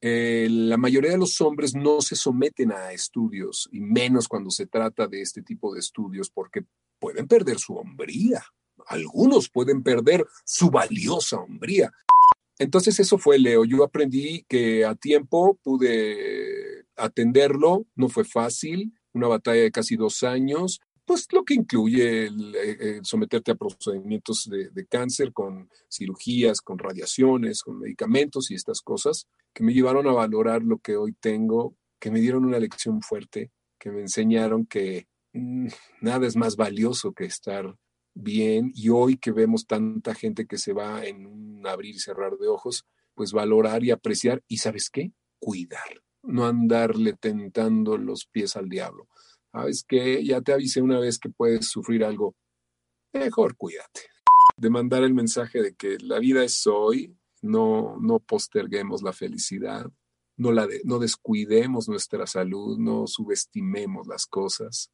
Eh, la mayoría de los hombres no se someten a estudios, y menos cuando se trata de este tipo de estudios, porque pueden perder su hombría. Algunos pueden perder su valiosa hombría. Entonces eso fue Leo. Yo aprendí que a tiempo pude atenderlo, no fue fácil, una batalla de casi dos años, pues lo que incluye el, someterte a procedimientos de, cáncer con cirugías, con radiaciones, con medicamentos y estas cosas que me llevaron a valorar lo que hoy tengo, que me dieron una lección fuerte, que me enseñaron que mm, nada es más valioso que estar bien. Y hoy que vemos tanta gente que se va en un abrir y cerrar de ojos, pues valorar y apreciar y sabes qué, cuidar, no andarle tentando los pies al diablo sabes que ya te avisé una vez que puedes sufrir algo, mejor cuídate. De mandar el mensaje de que la vida es hoy, no, no posterguemos la felicidad, no, la no descuidemos nuestra salud, no subestimemos las cosas.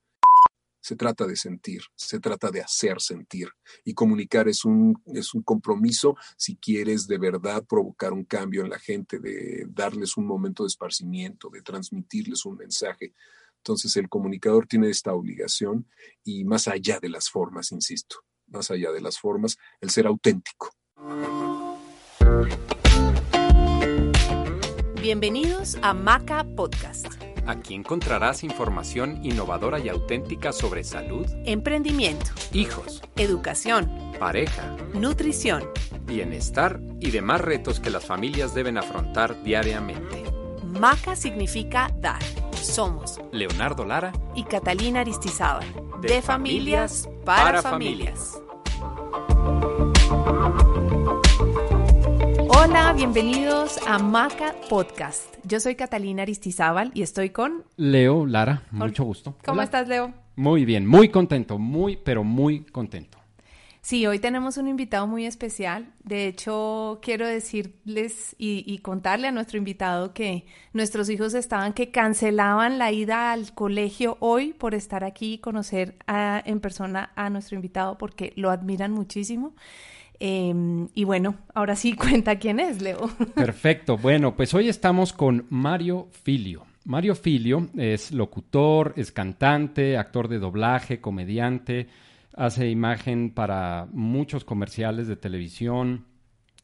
Se trata de sentir, se trata de hacer sentir. Y comunicar es un, es un compromiso si quieres de verdad provocar un cambio en la gente, de darles un momento de esparcimiento, de transmitirles un mensaje. Entonces el comunicador tiene esta obligación y más allá de las formas, insisto, más allá de las formas, el ser auténtico. Bienvenidos a Maca Podcast. Aquí encontrarás información innovadora y auténtica sobre salud, emprendimiento, hijos, educación, pareja, nutrición, bienestar y demás retos que las familias deben afrontar diariamente. Maca significa dar somos Leonardo Lara y Catalina Aristizábal. De, familias, para, familias. Hola, bienvenidos a Maca Podcast. Yo soy Catalina Aristizábal y estoy con Leo Lara. Mucho gusto. ¿Cómo estás, Leo? Muy bien, muy contento, muy, pero muy contento. Sí, hoy tenemos un invitado muy especial. De hecho, quiero decirles y, contarle a nuestro invitado que nuestros hijos estaban que cancelaban la ida al colegio hoy por estar aquí y conocer en persona a nuestro invitado porque lo admiran muchísimo. Em, y bueno, ahora sí cuenta quién es, Leo. Perfecto. Bueno, pues hoy estamos con Mario Filio. Mario Filio es locutor, es cantante, actor de doblaje, comediante hace imagen para muchos comerciales de televisión,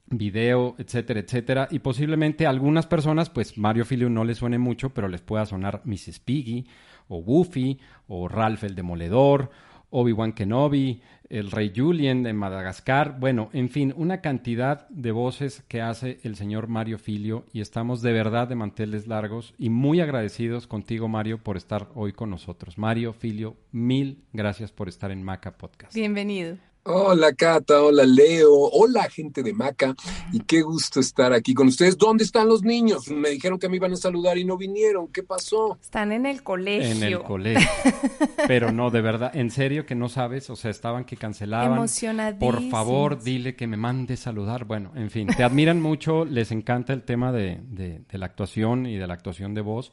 video, etcétera, etcétera. Y posiblemente a algunas personas, pues Mario Filio no les suene mucho, pero les pueda sonar Mrs. Piggy, o Woofy, o Ralph el Demoledor, Obi-Wan Kenobi, el rey Julien de Madagascar, bueno, en fin, una cantidad de voces que hace el señor Mario Filio y estamos de verdad de manteles largos y muy agradecidos contigo, Mario, por estar hoy con nosotros. Mario Filio, mil gracias por estar en Maca Podcast. Bienvenido. Hola Cata, hola Leo, hola gente de Maca y qué gusto estar aquí con ustedes. ¿Dónde están los niños? Me dijeron que me iban a saludar y no vinieron. ¿Qué pasó? Están en el colegio. En el colegio. Pero no, de verdad, en serio que no sabes, o sea, estaban que cancelaban. Emocionadísimos. Por favor, dile que me mande saludar. Bueno, en fin, te admiran mucho, les encanta el tema de, de la actuación y de la actuación de voz.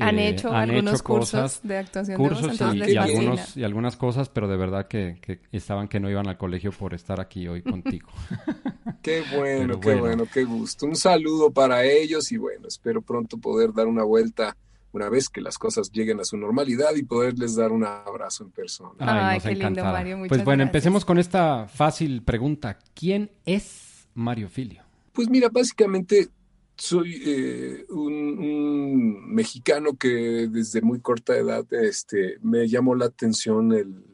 Han eh, hecho algunos cursos de actuación de voz, y, algunos, y algunas cosas, pero de verdad que, estaban que no iban al colegio por estar aquí hoy contigo. qué bueno, qué bueno, qué gusto. Un saludo para ellos y bueno, espero pronto poder dar una vuelta una vez que las cosas lleguen a su normalidad y poderles dar un abrazo en persona. Ay, qué lindo, Mario. pues bueno, empecemos con esta fácil pregunta. ¿Quién es Mario Filio? Pues mira, básicamente soy eh, un, mexicano que desde muy corta edad este, me llamó la atención el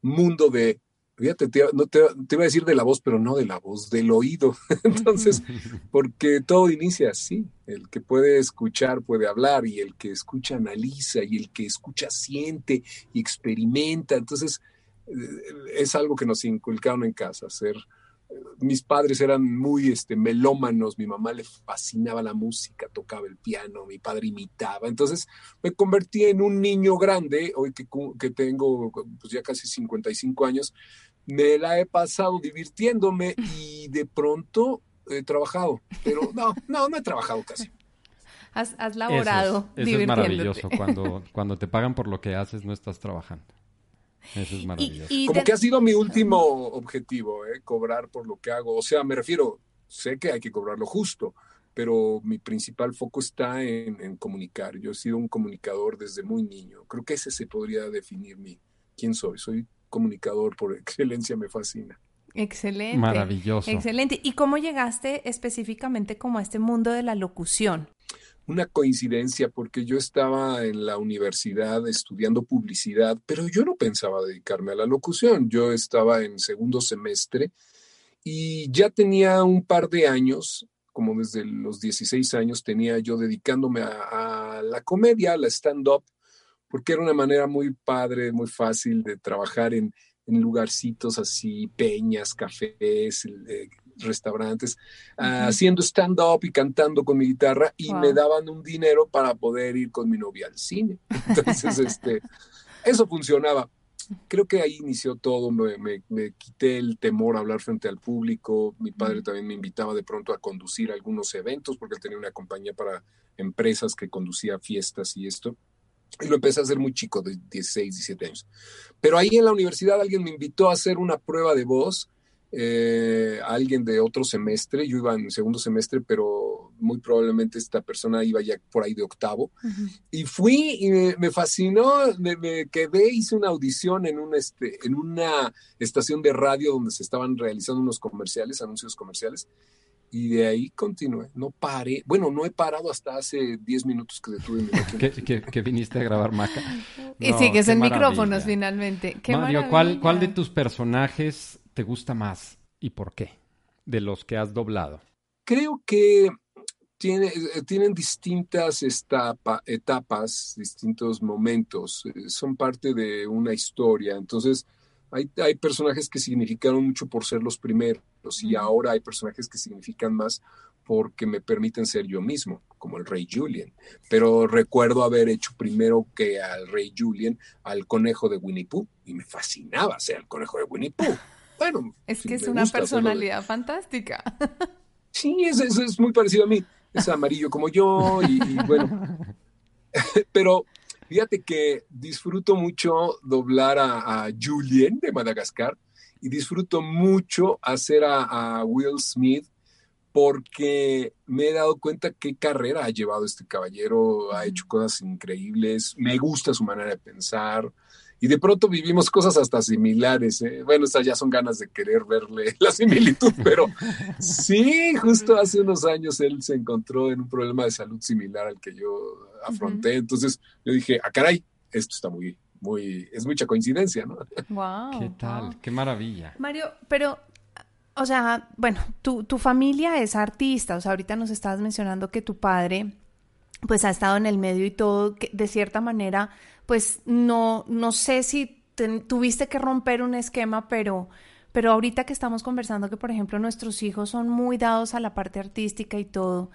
mundo de, fíjate, te, no te, iba a decir de la voz, pero no de la voz, del oído. Entonces, porque todo inicia así, el que puede escuchar puede hablar y el que escucha analiza y el que escucha siente y experimenta. Entonces, eh, es algo que nos inculcaron en casa, ser mis padres eran muy este, melómanos, mi mamá le fascinaba la música, tocaba el piano, mi padre imitaba. Entonces me convertí en un niño grande, hoy que, que tengo pues, ya casi 55 años, me la he pasado divirtiéndome y de pronto he trabajado, pero no, no, no he trabajado casi. Has, has laborado. Eso, es, es maravilloso. Cuando, cuando te pagan por lo que haces, no estás trabajando. Eso es maravilloso. Como que ha sido mi último objetivo, ¿eh? cobrar por lo que hago. O sea, me refiero, sé que hay que cobrar lo justo, pero mi principal foco está en, en, comunicar. Yo he sido un comunicador desde muy niño. Creo que ese se podría definir mi quién soy. Soy comunicador por excelencia, me fascina. Excelente. Maravilloso. Excelente. ¿Y cómo llegaste específicamente como a este mundo de la locución? Una coincidencia porque yo estaba en la universidad estudiando publicidad, pero yo no pensaba dedicarme a la locución. Yo estaba en segundo semestre y ya tenía un par de años, como desde los 16 años, tenía yo dedicándome a, la comedia, a la stand-up, porque era una manera muy padre, muy fácil de trabajar en, en lugarcitos así, peñas, cafés, restaurantes, haciendo stand-up y cantando con mi guitarra y me daban un dinero para poder ir con mi novia al cine. Entonces, este, eso funcionaba. Creo que ahí inició todo, me, me, quité el temor a hablar frente al público, mi padre también me invitaba de pronto a conducir algunos eventos porque él tenía una compañía para empresas que conducía fiestas y esto. Y lo empecé a hacer muy chico, de 16, 17 años. Pero ahí en la universidad alguien me invitó a hacer una prueba de voz eh, alguien de otro semestre, yo iba en segundo semestre, pero muy probablemente esta persona iba ya por ahí de octavo, y fui y me, fascinó, me, quedé, hice una audición en, un, este, en una estación de radio donde se estaban realizando unos comerciales, anuncios comerciales, y de ahí continué, no paré, bueno, no he parado hasta hace 10 minutos que detuve mi que, que, viniste a grabar Maca. y sigues en micrófonos finalmente. Qué Mario, ¿cuál, ¿cuál de tus personajes te gusta más y por qué de los que has doblado? Creo que tiene, eh, tienen distintas etapas, distintos momentos, eh, son parte de una historia. Entonces, hay, hay, personajes que significaron mucho por ser los primeros y ahora hay personajes que significan más porque me permiten ser yo mismo, como el rey Julian. Pero recuerdo haber hecho primero que al rey Julian al conejo de Winnie Pooh y me fascinaba ser el conejo de Winnie Pooh. Bueno, es que es una personalidad fantástica. Sí, es, es, muy parecido a mí. Es amarillo como yo y, bueno. Pero fíjate que disfruto mucho doblar a, Julien de Madagascar y disfruto mucho hacer a, Will Smith porque me he dado cuenta qué carrera ha llevado este caballero, ha hecho cosas increíbles, me gusta su manera de pensar, y de pronto vivimos cosas hasta similares. ¿eh? Bueno, estas ya son ganas de querer verle la similitud, pero sí, justo hace unos años él se encontró en un problema de salud similar al que yo afronté. Entonces yo dije, ah, caray, esto está muy, muy, es mucha coincidencia, ¿no? Wow. ¿Qué tal? Qué maravilla. Mario, pero o sea, bueno, tu, tu, familia es artista, o sea, ahorita nos estabas mencionando que tu padre, pues ha estado en el medio y todo, de cierta manera, pues no, no sé si tuviste que romper un esquema, pero, pero ahorita que estamos conversando que, por ejemplo, nuestros hijos son muy dados a la parte artística y todo,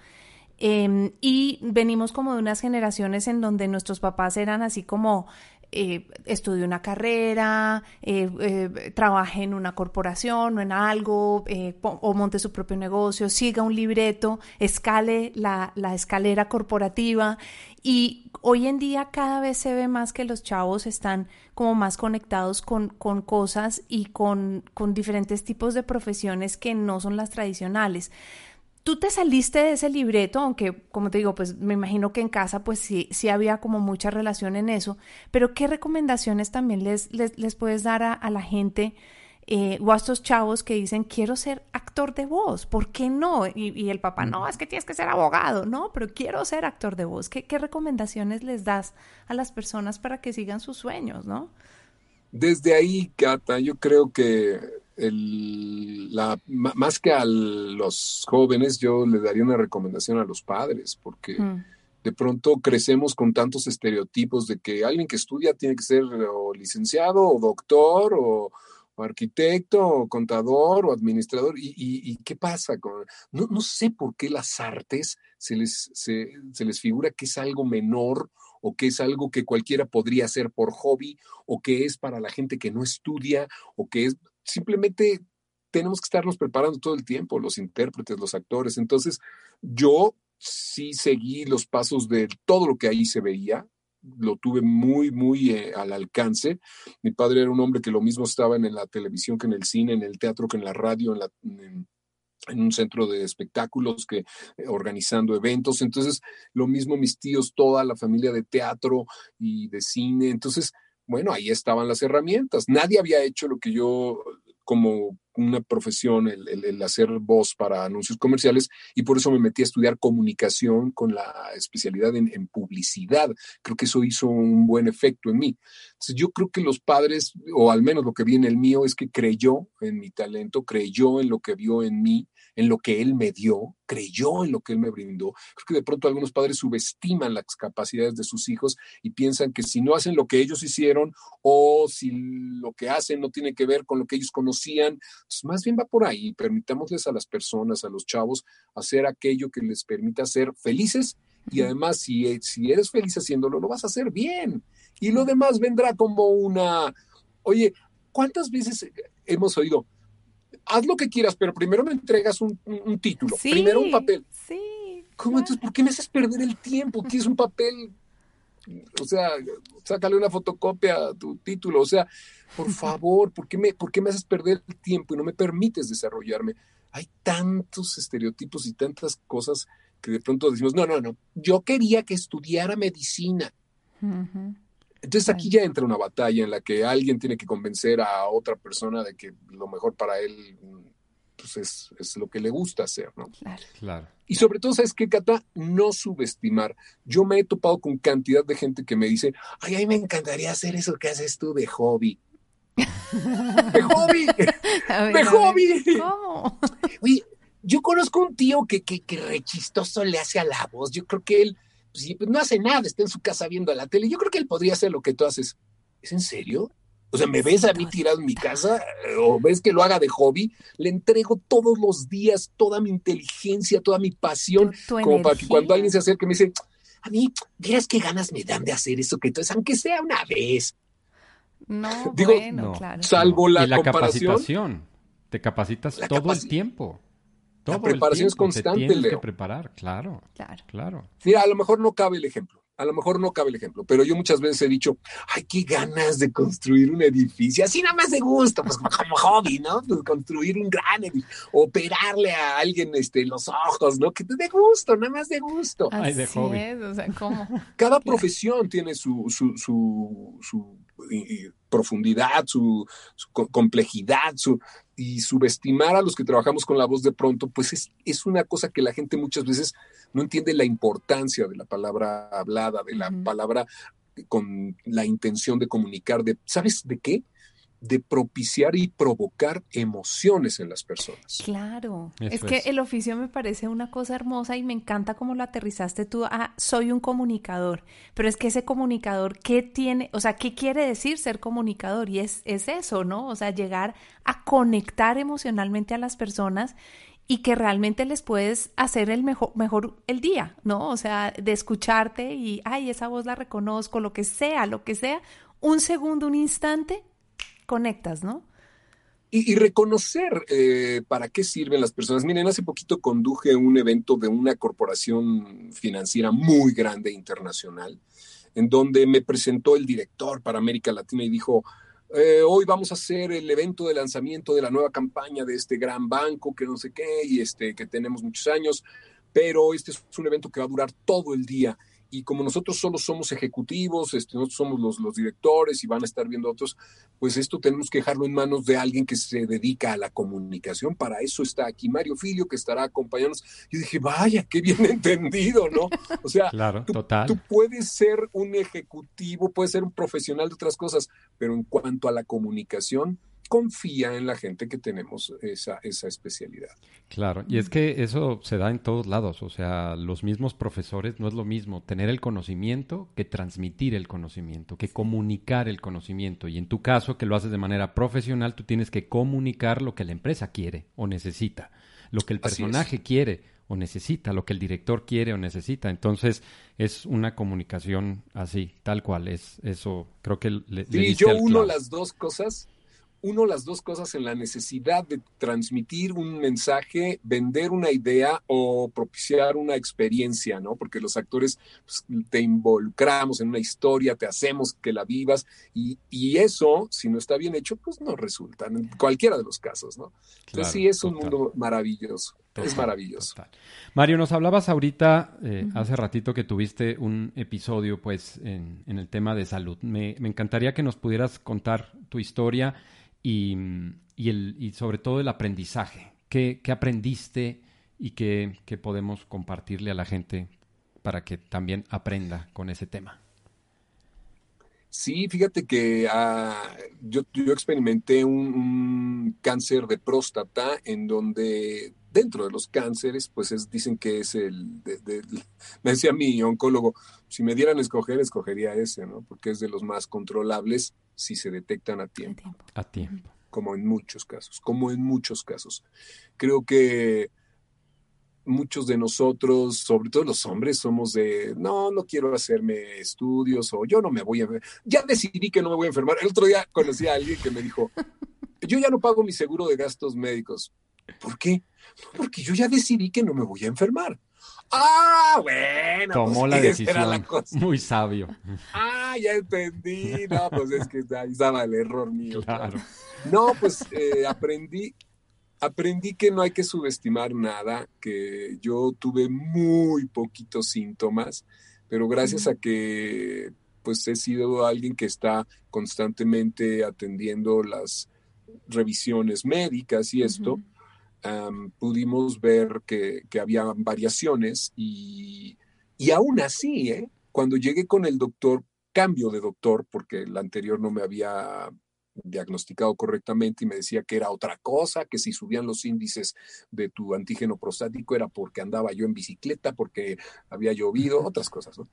em, y venimos como de unas generaciones en donde nuestros papás eran así como eh, una carrera, eh, eh, trabaje en una corporación o en algo, eh, o monte su propio negocio, siga un libreto, escale la, la, escalera corporativa. Y hoy en día cada vez se ve más que los chavos están como más conectados con, con cosas y con, con diferentes tipos de profesiones que no son las tradicionales tú te saliste de ese libreto, aunque como te digo, pues me imagino que en casa pues sí, sí había como mucha relación en eso, pero ¿qué recomendaciones también les, les, puedes dar a, la gente eh, o a estos chavos que dicen quiero ser actor de voz? ¿Por qué no? Y, el papá, no, es que tienes que ser abogado, no, pero quiero ser actor de voz. ¿Qué, qué recomendaciones les das a las personas para que sigan sus sueños, no? Desde ahí, Cata, yo creo que el, la, más que a los jóvenes, yo le daría una recomendación a los padres, porque mm. de pronto crecemos con tantos estereotipos de que alguien que estudia tiene que ser o licenciado o doctor o, arquitecto, o contador o administrador. ¿Y, qué pasa? Con, no, no, sé por qué las artes se les, se, se les figura que es algo menor o que es algo que cualquiera podría hacer por hobby o que es para la gente que no estudia o que es simplemente tenemos que estarnos preparando todo el tiempo, los intérpretes, los actores. Entonces, yo sí seguí los pasos de todo lo que ahí se veía, lo tuve muy, muy eh, al alcance. Mi padre era un hombre que lo mismo estaba en, la televisión que en el cine, en el teatro que en la radio, en, un centro de espectáculos que eh, organizando eventos. Entonces, lo mismo mis tíos, toda la familia de teatro y de cine. Entonces, bueno, ahí estaban las herramientas. Nadie había hecho lo que yo como una profesión el, hacer voz para anuncios comerciales y por eso me metí a estudiar comunicación con la especialidad en, en, publicidad. Creo que eso hizo un buen efecto en mí. Entonces yo creo que los padres, o al menos lo que vi en el mío, es que creyó en mi talento, creyó en lo que vio en mí en lo que Él me dio, creyó en lo que Él me brindó. Creo que de pronto algunos padres subestiman las capacidades de sus hijos y piensan que si no hacen lo que ellos hicieron o si lo que hacen no tiene que ver con lo que ellos conocían, pues más bien va por ahí. Permitámosles a las personas, a los chavos, hacer aquello que les permita ser felices y además si, si eres feliz haciéndolo, lo vas a hacer bien. Y lo demás vendrá como una, oye, ¿cuántas veces hemos oído? Haz lo que quieras, pero primero me entregas un, título, primero un papel. Sí. ¿Cómo entonces? ¿Por qué me haces perder el tiempo? Tienes un papel, o sea, sácale una fotocopia a tu título, o sea, por favor, ¿por qué, me, ¿por qué me haces perder el tiempo y no me permites desarrollarme? Hay tantos estereotipos y tantas cosas que de pronto decimos, no, no, no, yo quería que estudiara medicina. Entonces aquí ya entra una batalla en la que alguien tiene que convencer a otra persona de que lo mejor para él pues es, lo que le gusta hacer, ¿no? Claro. claro. Y sobre todo, ¿sabes qué, Cata? No subestimar. Yo me he topado con cantidad de gente que me dice, ay, a mí me encantaría hacer eso que haces tú de hobby. ¡De hobby! ¡De hobby! ¿Cómo? Oye, yo conozco un tío que, que, que rechistoso le hace a la voz. Yo creo que él pues, pues, no hace nada, está en su casa viendo la tele. Yo creo que él podría hacer lo que tú haces. ¿Es en serio? O sea, ¿me ves a mí tirado en mi casa? ¿O ves que lo haga de hobby? Le entrego todos los días toda mi inteligencia, toda mi pasión, como para que cuando alguien se acerque me dice, a mí, verás qué ganas me dan de hacer eso que tú es, aunque sea una vez. No, bueno, claro. Salvo la, y la capacitación. Te capacitas todo el tiempo la preparación es constante, te que preparar, claro, claro. Claro. Mira, a lo mejor no cabe el ejemplo. A lo mejor no cabe el ejemplo, pero yo muchas veces he dicho, ay, qué ganas de construir un edificio, así nada más de gusto, pues como hobby, ¿no? Pues construir un gran edificio, operarle a alguien este, los ojos, ¿no? Que te dé gusto, nada más de gusto. Así de hobby. Es, o sea, ¿cómo? Cada profesión tiene su, su, su, su profundidad, su, complejidad, su, y subestimar a los que trabajamos con la voz de pronto, pues es, es, una cosa que la gente muchas veces no entiende la importancia de la palabra hablada, de la palabra con la intención de comunicar, de, ¿sabes de qué? De propiciar y provocar emociones en las personas. Claro, es que el oficio me parece una cosa hermosa y me encanta cómo lo aterrizaste tú a soy un comunicador, pero es que ese comunicador, ¿qué tiene? O sea, ¿qué quiere decir ser comunicador? Y es, es eso, ¿no? O sea, llegar a conectar emocionalmente a las personas y que realmente les puedes hacer el mejor, mejor el día, ¿no? O sea, de escucharte y, ay, esa voz la reconozco, lo que sea, lo que sea, un segundo, un instante, conectas, ¿no? Y, reconocer eh, para qué sirven las personas. Miren, hace poquito conduje un evento de una corporación financiera muy grande internacional, en donde me presentó el director para América Latina y dijo, eh, hoy vamos a hacer el evento de lanzamiento de la nueva campaña de este gran banco que no sé qué y este que tenemos muchos años, pero este es un evento que va a durar todo el día y como nosotros solo somos ejecutivos, este, nosotros somos los, los, directores y van a estar viendo otros, pues esto tenemos que dejarlo en manos de alguien que se dedica a la comunicación. Para eso está aquí Mario Filio, que estará acompañándonos. Y dije, vaya, qué bien entendido, ¿no? O sea, claro, tú, total. tú puedes ser un ejecutivo, puedes ser un profesional de otras cosas, pero en cuanto a la comunicación, confía en la gente que tenemos esa, esa especialidad. Claro, y es que eso se da en todos lados, o sea, los mismos profesores no es lo mismo tener el conocimiento que transmitir el conocimiento, que comunicar el conocimiento. Y en tu caso, que lo haces de manera profesional, tú tienes que comunicar lo que la empresa quiere o necesita, lo que el personaje quiere o necesita, lo que el director quiere o necesita. Entonces, es una comunicación así, tal cual, es eso, creo que le, sí, yo uno las dos cosas uno las dos cosas en la necesidad de transmitir un mensaje, vender una idea o propiciar una experiencia, ¿no? Porque los actores pues, te involucramos en una historia, te hacemos que la vivas y, eso, si no está bien hecho, pues no resulta, en cualquiera de los casos, ¿no? Entonces sí es un mundo maravilloso. es maravilloso. Mario, nos hablabas ahorita, eh, hace ratito que tuviste un episodio, pues, en, el tema de salud. Me, me encantaría que nos pudieras contar tu historia y, y, el, y sobre todo el aprendizaje. ¿Qué, qué aprendiste y qué, qué, podemos compartirle a la gente para que también aprenda con ese tema? Sí, fíjate que ah, yo, yo, experimenté un, cáncer de próstata en donde dentro de los cánceres, pues es, dicen que es el, me decía mi oncólogo, si me dieran a escoger, escogería ese, ¿no? Porque es de los más controlables si se detectan a tiempo. A tiempo. Como en muchos casos, como en muchos casos. Creo que muchos de nosotros, sobre todo los hombres, somos de, no, no quiero hacerme estudios o yo no me voy a... Ya decidí que no me voy a enfermar. El otro día conocí a alguien que me dijo, yo ya no pago mi seguro de gastos médicos. ¿Por qué? Porque yo ya decidí que no me voy a enfermar. Ah, bueno. Tomó pues, la decisión. Muy sabio. Ah, ya entendí. No, pues es que ahí estaba el error mío. Claro. No, pues eh, aprendí, aprendí que no hay que subestimar nada, que yo tuve muy poquitos síntomas, pero gracias a que pues he sido alguien que está constantemente atendiendo las revisiones médicas y esto, pudimos ver que, había variaciones y, y aún así, ¿eh? cuando llegué con el doctor, cambio de doctor, porque el anterior no me había diagnosticado correctamente y me decía que era otra cosa, que si subían los índices de tu antígeno prostático era porque andaba yo en bicicleta, porque había llovido, otras cosas, ¿no?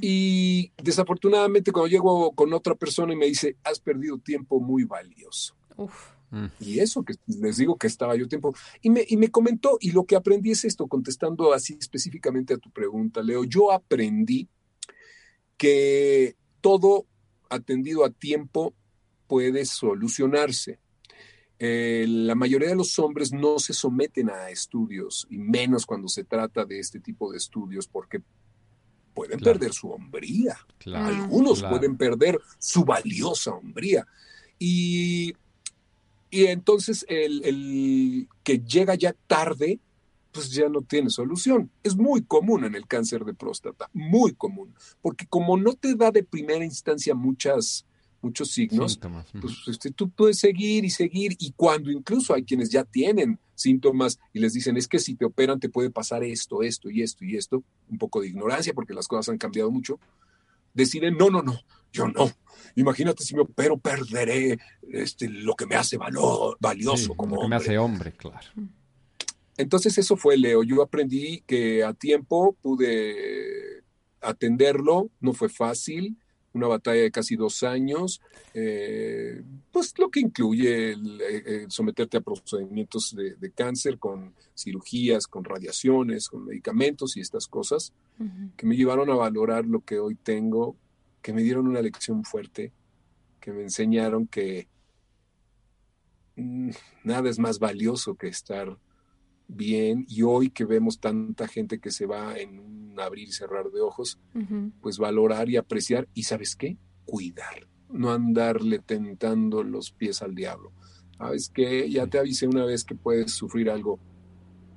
Y desafortunadamente cuando llego con otra persona y me dice, has perdido tiempo muy valioso. Uf. Mm. Y eso que les digo que estaba yo tiempo. Y me, y me comentó, y lo que aprendí es esto, contestando así específicamente a tu pregunta, Leo, yo aprendí que todo atendido a tiempo puede solucionarse. Eh, la mayoría de los hombres no se someten a estudios, y menos cuando se trata de este tipo de estudios, porque pueden perder su hombría. Algunos pueden perder su valiosa hombría. Y y entonces el, que llega ya tarde, pues ya no tiene solución. Es muy común en el cáncer de próstata, muy común, porque como no te da de primera instancia muchas, muchos signos, pues este, tú puedes seguir y seguir y cuando incluso hay quienes ya tienen síntomas y les dicen es que si te operan te puede pasar esto, esto y esto y esto, un poco de ignorancia porque las cosas han cambiado mucho, deciden no, no, no, yo no, imagínate si me opero, perderé este, lo que me hace valor, valioso como lo que me hace hombre, claro. Entonces eso fue Leo. Yo aprendí que a tiempo pude atenderlo, no fue fácil, una batalla de casi dos años, eh, pues lo que incluye el, someterte a procedimientos de, cáncer con cirugías, con radiaciones, con medicamentos y estas cosas, que me llevaron a valorar lo que hoy tengo que me dieron una lección fuerte, que me enseñaron que mm, nada es más valioso que estar bien y hoy que vemos tanta gente que se va en un abrir y cerrar de ojos, pues valorar y apreciar y sabes qué, cuidar, no andarle tentando los pies al diablo. Sabes que ya te avisé una vez que puedes sufrir algo,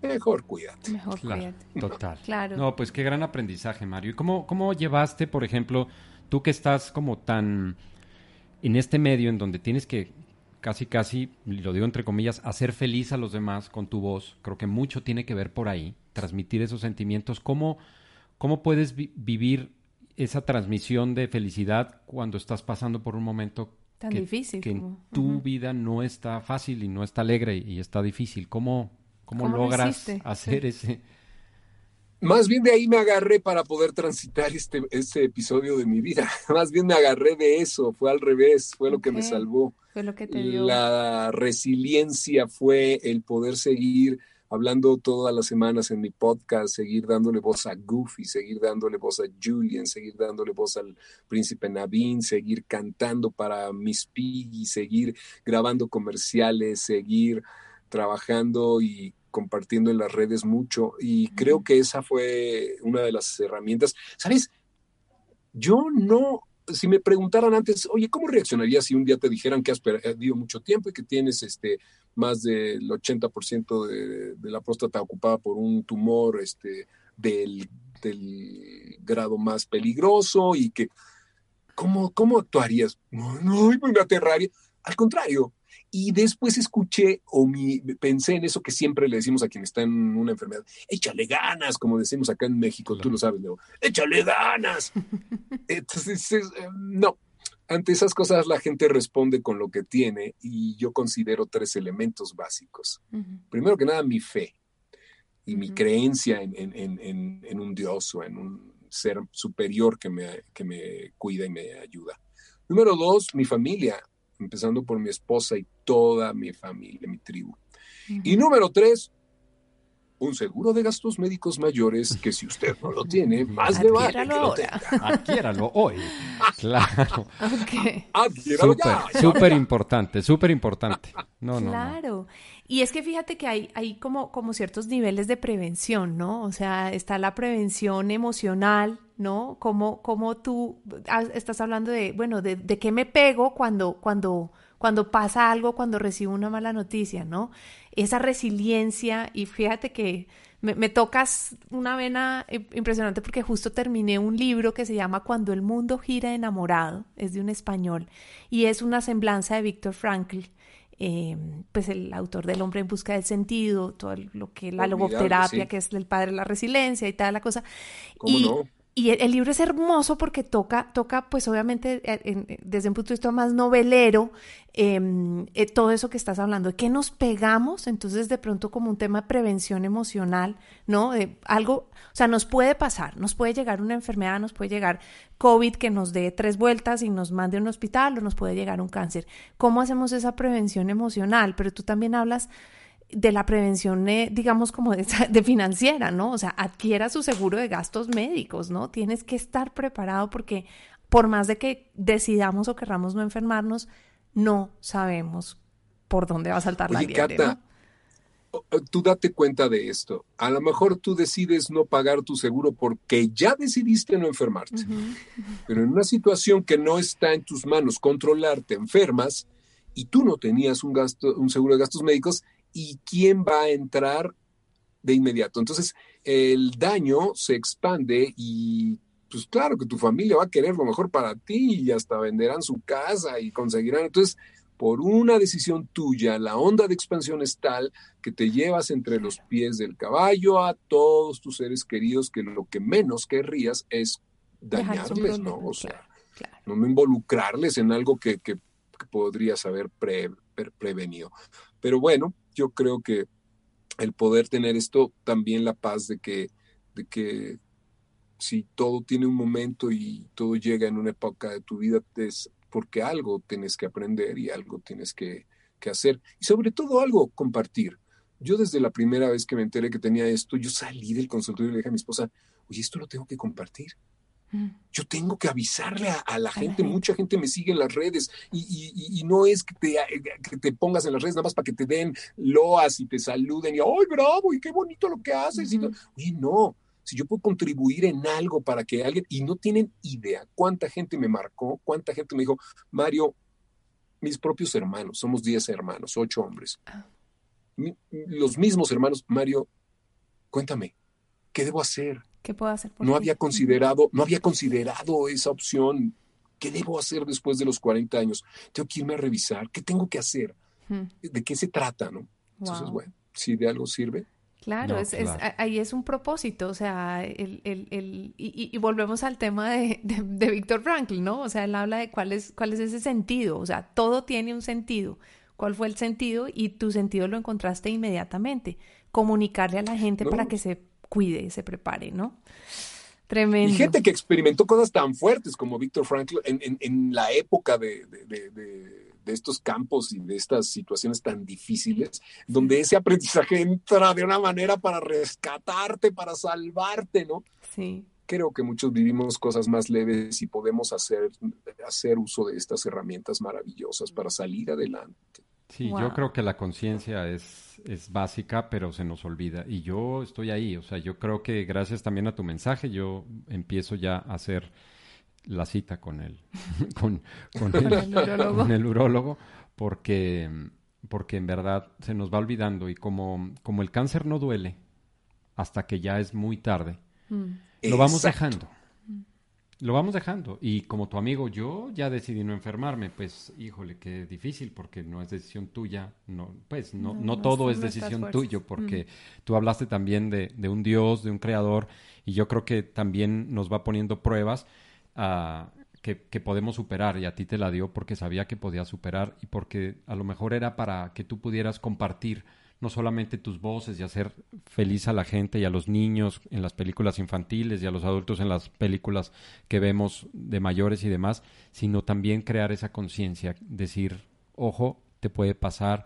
mejor cuídate. Mejor cuídate. Total. claro. No, pues qué gran aprendizaje, Mario. ¿Y cómo, cómo llevaste, por ejemplo, tú que estás como tan en este medio en donde tienes que casi, casi, lo digo entre comillas, hacer feliz a los demás con tu voz, creo que mucho tiene que ver por ahí, transmitir esos sentimientos. ¿Cómo, cómo puedes vivir esa transmisión de felicidad cuando estás pasando por un momento Tan difícil. Que en tu vida no está fácil y no está alegre y, está difícil. ¿Cómo, cómo, logras hacer ese más bien de ahí me agarré para poder transitar este, este episodio de mi vida. Más bien me agarré de eso, fue al revés, fue lo que me salvó. Fue lo que te dio. La resiliencia fue el poder seguir hablando todas las semanas en mi podcast, seguir dándole voz a Goofy, seguir dándole voz a Julian, seguir dándole voz al príncipe Navin, seguir cantando para Miss Piggy, seguir grabando comerciales, seguir trabajando y compartiendo en las redes mucho y creo que esa fue una de las herramientas. ¿Sabes? Yo no, si me preguntaran antes, oye, ¿cómo reaccionarías si un día te dijeran que has perdido mucho tiempo y que tienes este más del 80% de, de la próstata ocupada por un tumor este, del, del grado más peligroso y que, ¿cómo, cómo actuarías? No, no, me aterraría. Al contrario, y después escuché o mi, pensé en eso que siempre le decimos a quien está en una enfermedad, échale ganas, como decimos acá en México, tú lo sabes, Leo, échale ganas. Entonces, eh, no, ante esas cosas la gente responde con lo que tiene y yo considero tres elementos básicos. Primero que nada, mi fe y mi creencia en, un Dios o en un ser superior que me, que me cuida y me ayuda. Número dos, mi familia empezando por mi esposa y toda mi familia, mi tribu. Y número tres, un seguro de gastos médicos mayores que si usted no lo tiene, más le vale que lo tenga. Adquiéralo hoy. Claro. Okay. Adquiéralo ya. Súper importante, súper importante. No, no. Claro. Y es que fíjate que hay, hay como, como ciertos niveles de prevención, ¿no? O sea, está la prevención emocional, ¿no? Como, como tú estás hablando de, bueno, de, de qué me pego cuando, cuando, cuando pasa algo, cuando recibo una mala noticia, ¿no? Esa resiliencia y fíjate que me, me, tocas una vena impresionante porque justo terminé un libro que se llama Cuando el mundo gira enamorado, es de un español y es una semblanza de Víctor Frankl eh, pues el autor del hombre en busca del sentido, todo lo que la logoterapia, que es el padre de la resiliencia y tal la cosa. y, y el, libro es hermoso porque toca, toca pues obviamente eh, desde un punto de vista más novelero, em, eh, todo eso que estás hablando, de qué nos pegamos, entonces de pronto como un tema de prevención emocional, ¿no? De algo, o sea, nos puede pasar, nos puede llegar una enfermedad, nos puede llegar COVID que nos dé tres vueltas y nos mande a un hospital o nos puede llegar un cáncer. ¿Cómo hacemos esa prevención emocional? Pero tú también hablas de la prevención, eh, digamos, como de, financiera, ¿no? O sea, adquiera su seguro de gastos médicos, ¿no? Tienes que estar preparado porque por más de que decidamos o querramos no enfermarnos, no sabemos por dónde va a saltar la liebre, ¿no? Tú date cuenta de esto. A lo mejor tú decides no pagar tu seguro porque ya decidiste no enfermarte. Pero en una situación que no está en tus manos controlarte, enfermas y tú no tenías un gasto, un seguro de gastos médicos, y quién va a entrar de inmediato. Entonces, el daño se expande y pues claro que tu familia va a querer lo mejor para ti y hasta venderán su casa y conseguirán. Entonces, por una decisión tuya, la onda de expansión es tal que te llevas entre los pies del caballo a todos tus seres queridos que lo que menos querrías es dañarles, ¿no? O sea, no involucrarles en algo que, podrías haber prevenido. Pero bueno, yo creo que el poder tener esto, también la paz de que, de que si todo tiene un momento y todo llega en una época de tu vida, es porque algo tienes que aprender y algo tienes que, que hacer. Y sobre todo algo compartir. Yo desde la primera vez que me enteré que tenía esto, yo salí del consultorio y le dije a mi esposa, oye, esto lo tengo que compartir. Yo tengo que avisarle a, la gente, mucha gente me sigue en las redes y, no es que te, que te, pongas en las redes nada más para que te den loas y te saluden y, ¡ay, bravo! Y qué bonito lo que haces. y Oye, no, si yo puedo contribuir en algo para que alguien, y no tienen idea cuánta gente me marcó, cuánta gente me dijo, Mario, mis propios hermanos, somos 10 hermanos, 8 hombres. Ah. los mismos hermanos, Mario, cuéntame, ¿qué debo hacer? ¿Qué puedo hacer? no había considerado, no había considerado esa opción. ¿Qué debo hacer después de los 40 años? Tengo que irme a revisar. ¿Qué tengo que hacer? ¿De qué se trata? ¿no? Entonces, bueno, si de algo sirve. Claro, es, ahí es un propósito, o sea, el, el, el y, volvemos al tema de, de, Víctor Frankl, ¿no? O sea, él habla de cuál es, cuál es ese sentido, o sea, todo tiene un sentido. ¿Cuál fue el sentido? Y tu sentido lo encontraste inmediatamente. Comunicarle a la gente para que se cuide, se prepare, ¿no? Tremendo. Y gente que experimentó cosas tan fuertes como Víctor Frankl en, en, en la época de, de, de estos campos y de estas situaciones tan difíciles, donde ese aprendizaje entra de una manera para rescatarte, para salvarte, ¿no? Sí. Creo que muchos vivimos cosas más leves y podemos hacer, hacer uso de estas herramientas maravillosas para salir adelante. Sí, yo creo que la conciencia es, es básica, pero se nos olvida. Y yo estoy ahí, o sea, yo creo que gracias también a tu mensaje, yo empiezo ya a hacer la cita con el, con, el, urólogo. porque, porque en verdad se nos va olvidando y como, como el cáncer no duele hasta que ya es muy tarde, mm. lo vamos dejando. Lo vamos dejando. Y como tu amigo, yo ya decidí no enfermarme. Pues, híjole, qué difícil, porque no es decisión tuya. No, pues, no, no, todo es decisión tuya, porque mm. tú hablaste también de, de, un Dios, de un creador, y yo creo que también nos va poniendo pruebas que, podemos superar y a ti te la dio porque sabía que podías superar y porque a lo mejor era para que tú pudieras compartir no solamente tus voces y hacer feliz a la gente y a los niños en las películas infantiles y a los adultos en las películas que vemos de mayores y demás, sino también crear esa conciencia, decir, ojo, te puede pasar,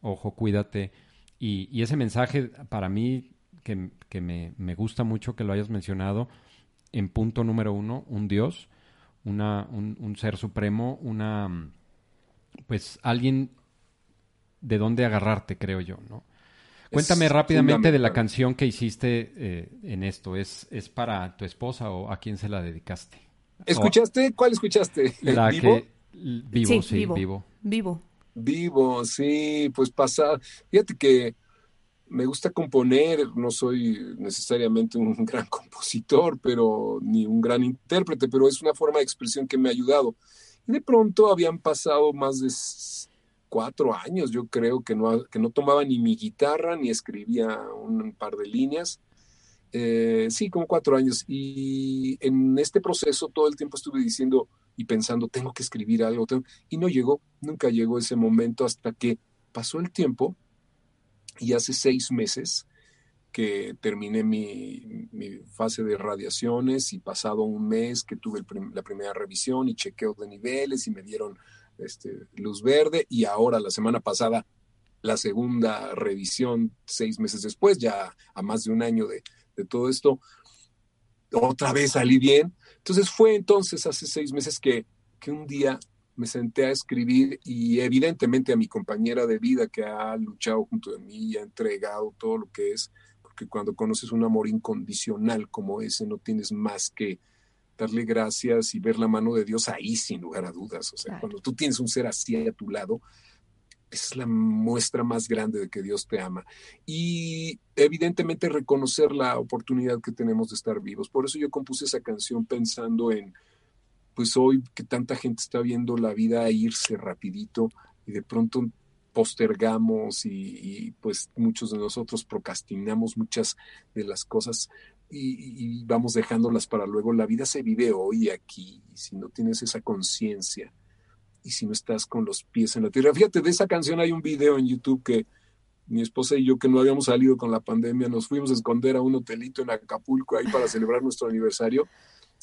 ojo, cuídate. Y, ese mensaje para mí que, que me, me gusta mucho que lo hayas mencionado, en punto número uno, un Dios, una, un, ser supremo, una, pues alguien de dónde agarrarte, creo yo, ¿no? Cuéntame rápidamente de la canción que hiciste eh, en esto. ¿Es, ¿Es para tu esposa o a quién se la dedicaste? ¿Escuchaste? ¿Cuál escuchaste? La ¿Vivo? que vivo, sí, vivo. Vivo. Vivo, vivo sí, pues pasa. Fíjate que me gusta componer, no soy necesariamente un gran compositor, pero ni un gran intérprete, pero es una forma de expresión que me ha ayudado. Y de pronto habían pasado más de cuatro años, yo creo, que no, que no tomaba ni mi guitarra ni escribía un par de líneas. Eh, sí, como cuatro años. Y en este proceso todo el tiempo estuve diciendo y pensando, tengo que escribir algo. Y no llegó, nunca llegó ese momento hasta que pasó el tiempo y hace seis meses que terminé mi, fase de radiaciones y pasado un mes que tuve la primera revisión y chequeo de niveles y me dieron este, luz verde y ahora la semana pasada la segunda revisión seis meses después, ya a más de un año de, todo esto, otra vez salí bien. Entonces fue entonces hace seis meses que, que un día me senté a escribir y evidentemente a mi compañera de vida que ha luchado junto de mí y ha entregado todo lo que es, porque cuando conoces un amor incondicional como ese no tienes más que darle gracias y ver la mano de Dios ahí sin lugar a dudas. O sea, cuando tú tienes un ser así a tu lado, es la muestra más grande de que Dios te ama. Y evidentemente reconocer la oportunidad que tenemos de estar vivos. Por eso yo compuse esa canción pensando en pues hoy que tanta gente está viendo la vida irse rapidito y de pronto postergamos y, pues muchos de nosotros procrastinamos muchas de las cosas y, vamos dejándolas para luego. La vida se vive hoy aquí y si no tienes esa conciencia y si no estás con los pies en la tierra. Fíjate, de esa canción hay un video en YouTube que mi esposa y yo que no habíamos salido con la pandemia nos fuimos a esconder a un hotelito en Acapulco ahí para celebrar nuestro aniversario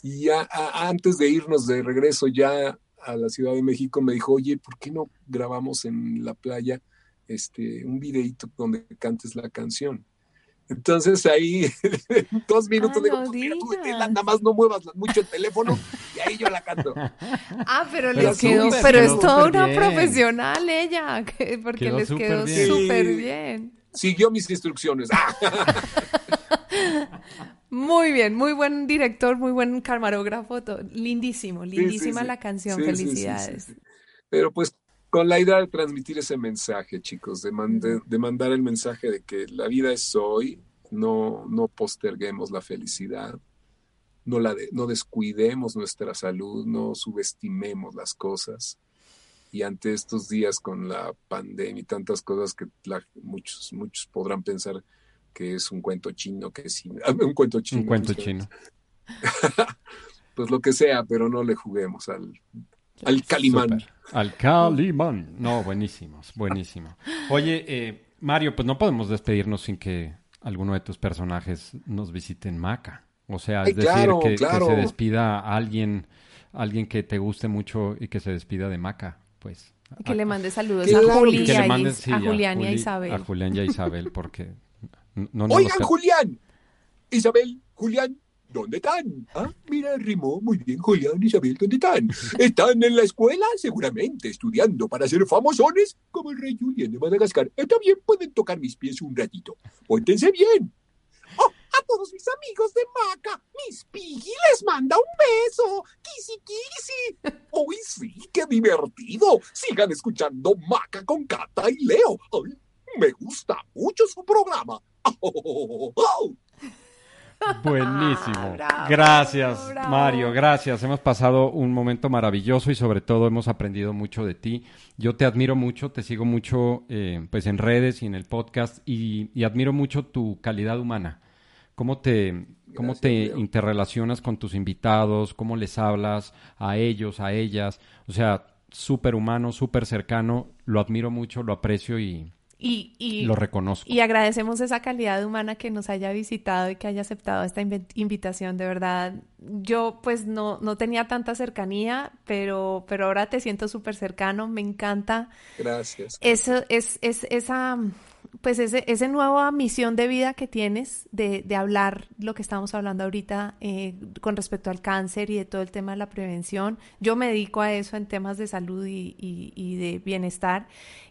y ya antes de irnos de regreso ya a la Ciudad de México me dijo, oye, ¿por qué no grabamos en la playa este, un videito donde cantes la canción? Entonces ahí, dos minutos, ah, digo, pues nada más no muevas mucho el teléfono y ahí yo la canto. Ah, pero, les quedó, pero es toda una profesional ella, porque les quedó súper bien. Siguió mis instrucciones. Muy bien, muy buen director, muy buen camarógrafo, lindísimo, lindísima la canción, felicidades. Pero pues con la idea de transmitir ese mensaje, chicos, de, de, mandar el mensaje de que la vida es hoy, no, no posterguemos la felicidad, no, la no descuidemos nuestra salud, no subestimemos las cosas. Y ante estos días con la pandemia y tantas cosas que muchos, muchos podrán pensar, que es un cuento chino, que sí, un cuento chino. Un cuento chino. pues lo que sea, pero no le juguemos al, al Calimán. Al Calimán. No, buenísimos, buenísimo. Oye, eh, Mario, pues no podemos despedirnos sin que alguno de tus personajes nos visiten Maca. O sea, es decir, que, se despida a alguien, alguien que te guste mucho y que se despida de Maca, pues. que le mande saludos a, Julián, a, Julián y a Isabel. A Julián y a Isabel, porque... No, Oigan, Julián, Isabel, Julián, ¿Dónde están? Ah, mira, rimó muy bien Julián y Isabel, ¿dónde están? ¿Están en la escuela? Seguramente, estudiando para ser famosones como el rey Julián de Madagascar. Está bien, pueden tocar mis pies un ratito. Póntense bien. Oh, a todos mis amigos de Maca, Miss Piggy les manda un beso. Kisi, kisi. ¡Uy, sí, qué divertido! Sigan escuchando Maca con Cata y Leo. me gusta mucho su programa. Oh, Buenísimo. gracias, Mario, gracias. Hemos pasado un momento maravilloso y sobre todo hemos aprendido mucho de ti. Yo te admiro mucho, te sigo mucho eh, pues en redes y en el podcast y, admiro mucho tu calidad humana. ¿Cómo te, cómo te interrelacionas con tus invitados? ¿Cómo les hablas a ellos, a ellas? O sea, súper humano, súper cercano. Lo admiro mucho, lo aprecio y, y, lo reconozco. Y agradecemos esa calidad humana que nos haya visitado y que haya aceptado esta invitación, de verdad. Yo pues no, no tenía tanta cercanía, pero, pero ahora te siento súper cercano, me encanta. Gracias. Eso es, es esa pues ese, esa nueva misión de vida que tienes de, de hablar lo que estamos hablando ahorita eh, con respecto al cáncer y de todo el tema de la prevención. Yo me dedico a eso en temas de salud y, y, de bienestar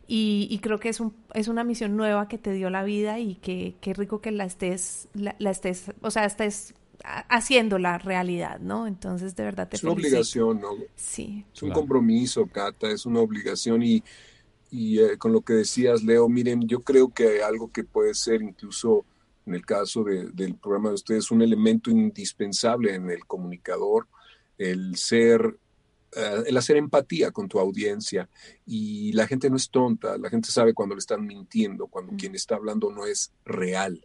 y, y, creo que es, un, es una misión nueva que te dio la vida y que, que rico que la estés, la, estés, o sea, estés haciendo la realidad, ¿no? Entonces, de verdad te Es una obligación, ¿no? Sí. Es un compromiso, Cata, es una obligación y y eh, con lo que decías, Leo, miren, yo creo que algo que puede ser incluso en el caso del programa de ustedes, un elemento indispensable en el comunicador, el ser, eh, el hacer empatía con tu audiencia. Y la gente no es tonta, la gente sabe cuando le están mintiendo, cuando quien está hablando no es real.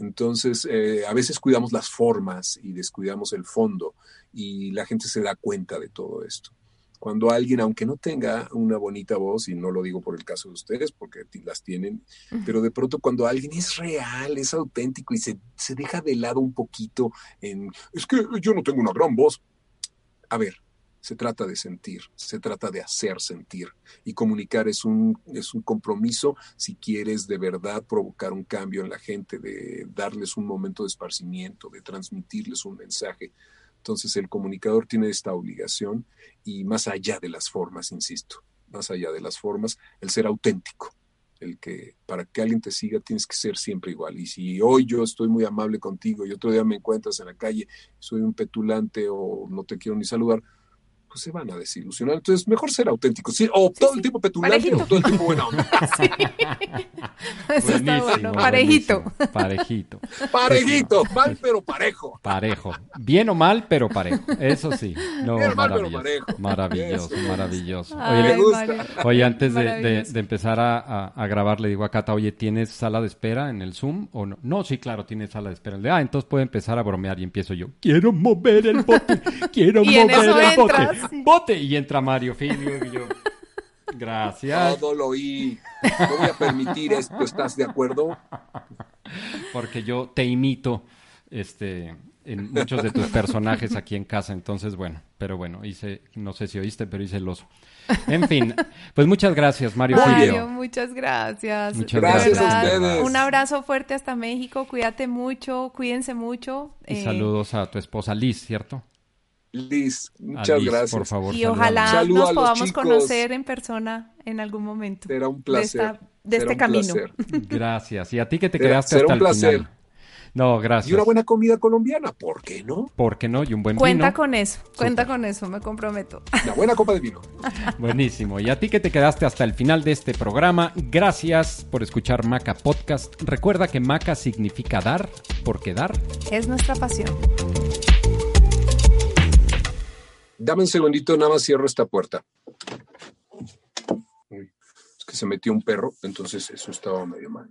Entonces, eh, a veces cuidamos las formas y descuidamos el fondo y la gente se da cuenta de todo esto cuando alguien, aunque no tenga una bonita voz, y no lo digo por el caso de ustedes, porque las tienen, pero de pronto cuando alguien es real, es auténtico y se, se deja de lado un poquito en, es que yo no tengo una gran voz. A ver, se trata de sentir, se trata de hacer sentir. Y comunicar es un, es un compromiso si quieres de verdad provocar un cambio en la gente, de darles un momento de esparcimiento, de transmitirles un mensaje. Entonces el comunicador tiene esta obligación y más allá de las formas, insisto, más allá de las formas, el ser auténtico, el que para que alguien te siga tienes que ser siempre igual. Y si hoy yo estoy muy amable contigo y otro día me encuentras en la calle, soy un petulante o no te quiero ni saludar, pues se van a desilusionar. Entonces, mejor ser auténtico. Sí, o todo el tiempo petulante o todo el tiempo buena onda. Eso está bueno. Parejito. Parejito. Parejito. Mal, pero parejo. Parejo. Bien o mal, pero parejo. Eso sí. No, maravilloso. Maravilloso, maravilloso. Oye, oye antes de, empezar a, a, grabar, le digo a Cata, oye, ¿tienes sala de espera en el Zoom o no? No, sí, claro, tiene sala de espera. ah, entonces puede empezar a bromear y empiezo yo. Quiero mover el bote. Quiero mover el bote bote. Y entra Mario Filio y yo. Gracias. Todo lo oí. No voy a permitir esto. ¿Estás de acuerdo? Porque yo te imito este, en muchos de tus personajes aquí en casa. Entonces, bueno, pero bueno, hice, no sé si oíste, pero hice el oso. En fin, pues muchas gracias, Mario, Mario muchas gracias. Muchas gracias a ustedes. Un abrazo fuerte hasta México. Cuídate mucho, cuídense mucho. Y eh, saludos a tu esposa Liz, ¿cierto? Liz, muchas gracias. Por favor, y ojalá nos podamos conocer en persona en algún momento. Será un placer. De, este camino. Gracias. Y a ti que te quedaste hasta un placer. el final. No, gracias. Y una buena comida colombiana, ¿por qué no? ¿Por qué no? Y un buen cuenta vino. Cuenta con eso, cuenta con eso, me comprometo. Una buena copa de vino. Buenísimo. Y a ti que te quedaste hasta el final de este programa, gracias por escuchar Maca Podcast. Recuerda que Maca significa dar, porque dar es nuestra pasión. Dame un segundito, nada más cierro esta puerta. es que se metió un perro, entonces eso estaba medio mal.